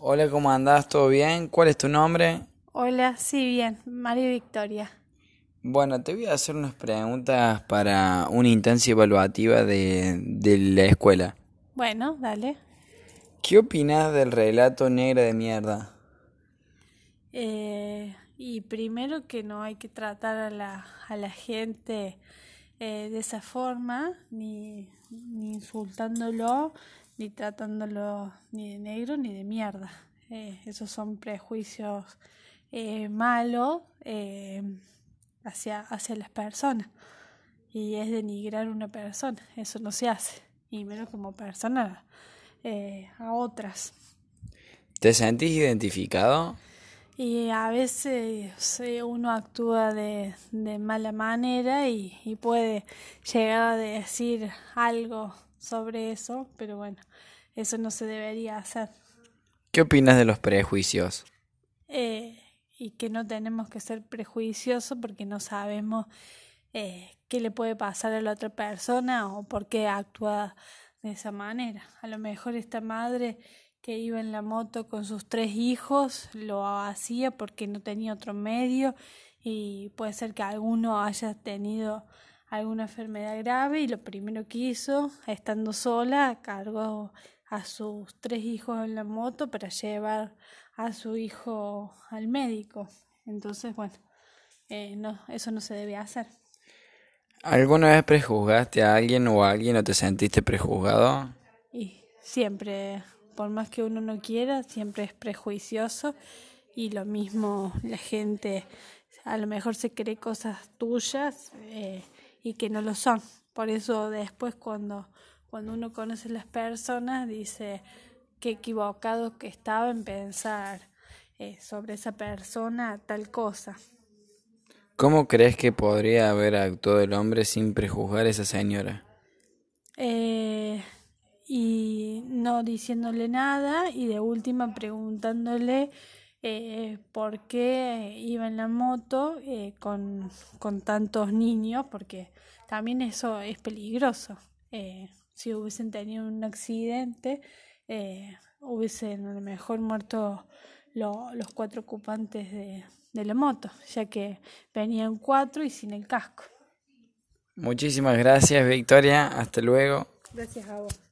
Hola, ¿cómo andás? ¿Todo bien? ¿Cuál es tu nombre? Hola, sí, bien, María Victoria. Bueno, te voy a hacer unas preguntas para una instancia evaluativa de, de la escuela. Bueno, dale. ¿Qué opinas del relato Negra de mierda? Eh, y primero que no hay que tratar a la, a la gente eh, de esa forma, ni, ni insultándolo, ni tratándolo ni de negro ni de mierda. Eh, esos son prejuicios eh, malos eh, hacia, hacia las personas. Y es denigrar a una persona, eso no se hace, y menos como persona eh, a otras. ¿Te sentís identificado? Y a veces uno actúa de, de mala manera y, y puede llegar a decir algo sobre eso, pero bueno, eso no se debería hacer. ¿Qué opinas de los prejuicios? Eh, y que no tenemos que ser prejuiciosos porque no sabemos eh, qué le puede pasar a la otra persona o por qué actúa de esa manera. A lo mejor esta madre que iba en la moto con sus tres hijos lo hacía porque no tenía otro medio y puede ser que alguno haya tenido alguna enfermedad grave y lo primero que hizo, estando sola, cargó a sus tres hijos en la moto para llevar a su hijo al médico. Entonces, bueno, eh, no, eso no se debe hacer. ¿Alguna vez prejuzgaste a alguien o a alguien o te sentiste prejuzgado? Y siempre, por más que uno no quiera, siempre es prejuicioso y lo mismo la gente a lo mejor se cree cosas tuyas eh, y que no lo son. Por eso después cuando, cuando uno conoce a las personas dice qué equivocado que estaba en pensar eh, sobre esa persona tal cosa. ¿Cómo crees que podría haber actuado el hombre sin prejuzgar a esa señora? Eh, y no diciéndole nada y de última preguntándole eh, por qué iba en la moto eh, con, con tantos niños, porque también eso es peligroso. Eh, si hubiesen tenido un accidente, eh, hubiesen a lo mejor muerto lo- los cuatro ocupantes de, de la moto, ya que venían cuatro y sin el casco. Muchísimas gracias, Victoria. Hasta luego. Gracias a vos.